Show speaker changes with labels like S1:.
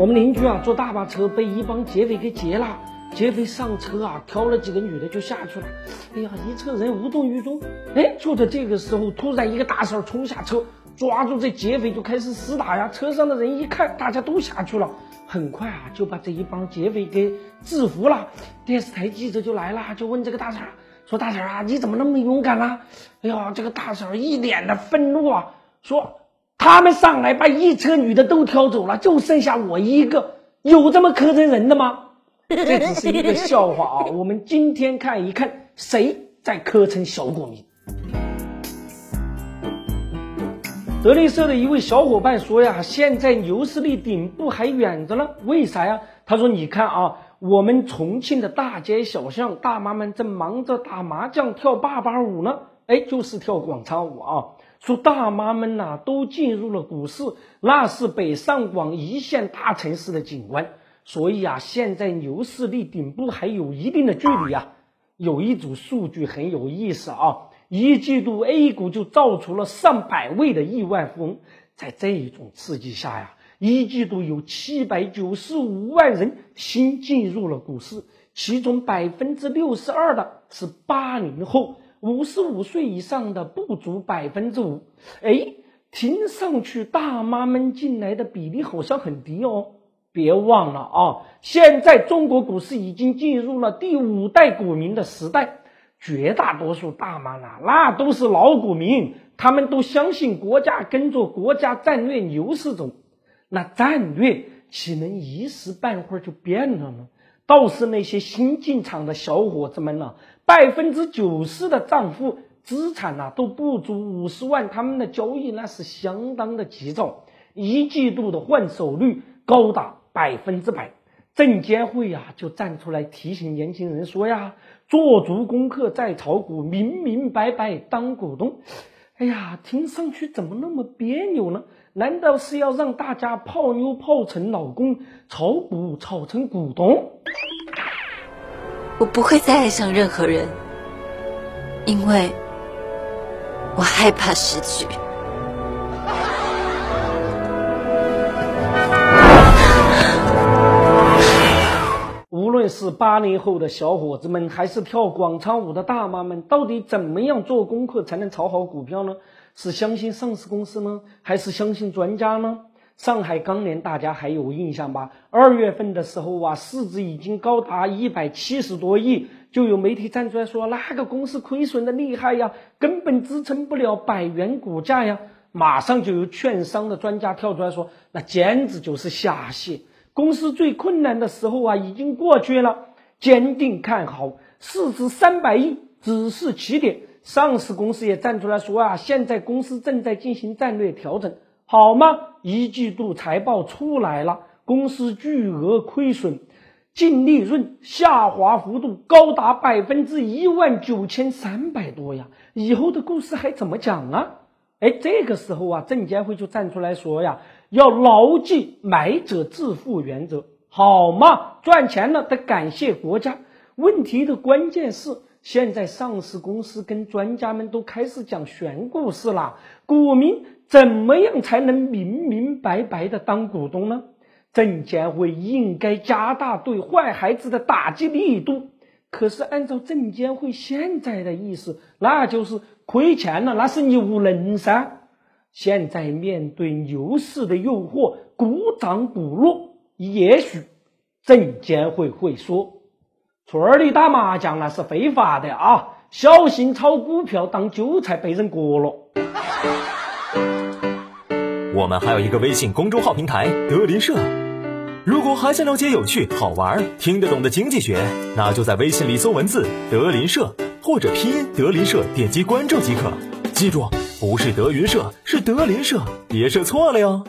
S1: 我们邻居啊坐大巴车被一帮劫匪给劫了，劫匪上车啊挑了几个女的就下去了。哎呀，一车人无动于衷。哎，就在这个时候，突然一个大婶冲下车，抓住这劫匪就开始厮打呀。车上的人一看大家都下去了，很快啊就把这一帮劫匪给制服了。电视台记者就来了，就问这个大婶说：“大婶啊，你怎么那么勇敢呢？”哎呀，这个大婶一脸的愤怒啊，说。他们上来把一车女的都挑走了，就剩下我一个，有这么磕碜人的吗？这只是一个笑话啊！我们今天看一看谁在磕碜小股民。德力社的一位小伙伴说呀，现在牛市离顶部还远着呢。为啥呀？他说：“你看啊，我们重庆的大街小巷，大妈们正忙着打麻将、跳坝坝舞呢。哎，就是跳广场舞啊。”说大妈们呐都进入了股市，那是北上广一线大城市的景观。所以啊，现在牛市离顶部还有一定的距离啊。有一组数据很有意思啊，一季度 A 股就造出了上百位的亿万富翁。在这一种刺激下呀，一季度有七百九十五万人新进入了股市，其中百分之六十二的是八零后。五十五岁以上的不足百分之五，哎，听上去大妈们进来的比例好像很低哦。别忘了啊，现在中国股市已经进入了第五代股民的时代，绝大多数大妈呢，那都是老股民，他们都相信国家跟着国家战略牛市走，那战略岂能一时半会儿就变了呢？倒是那些新进场的小伙子们呢，百分之九十的账户资产呢都不足五十万，他们的交易那是相当的急躁，一季度的换手率高达百分之百。证监会呀就站出来提醒年轻人说呀，做足功课再炒股，明明白白当股东。哎呀，听上去怎么那么别扭呢？难道是要让大家泡妞泡成老公，炒股炒成股东？
S2: 我不会再爱上任何人，因为我害怕失去。
S1: 无论是八零后的小伙子们，还是跳广场舞的大妈们，到底怎么样做功课才能炒好股票呢？是相信上市公司呢，还是相信专家呢？上海钢联大家还有印象吧？二月份的时候啊，市值已经高达一百七十多亿，就有媒体站出来说，那个公司亏损的厉害呀，根本支撑不了百元股价呀。马上就有券商的专家跳出来说，那简直就是下线。公司最困难的时候啊，已经过去了，坚定看好，市值三百亿只是起点。上市公司也站出来说啊，现在公司正在进行战略调整，好吗？一季度财报出来了，公司巨额亏损，净利润下滑幅度高达百分之一万九千三百多呀！以后的故事还怎么讲啊？哎，这个时候啊，证监会就站出来说呀，要牢记买者自负原则，好吗？赚钱了得感谢国家。问题的关键是。现在上市公司跟专家们都开始讲玄故事了，股民怎么样才能明明白白的当股东呢？证监会应该加大对坏孩子的打击力度。可是按照证监会现在的意思，那就是亏钱了，那是你无能噻。现在面对牛市的诱惑，股涨股落，也许证监会会说。村里打麻将那是非法的啊！小心炒股票当韭菜被人割了。
S3: 我们还有一个微信公众号平台德林社，如果还想了解有趣、好玩、听得懂的经济学，那就在微信里搜文字“德林社”或者拼音“德林社”，点击关注即可。记住，不是德云社，是德林社，别设错了哟。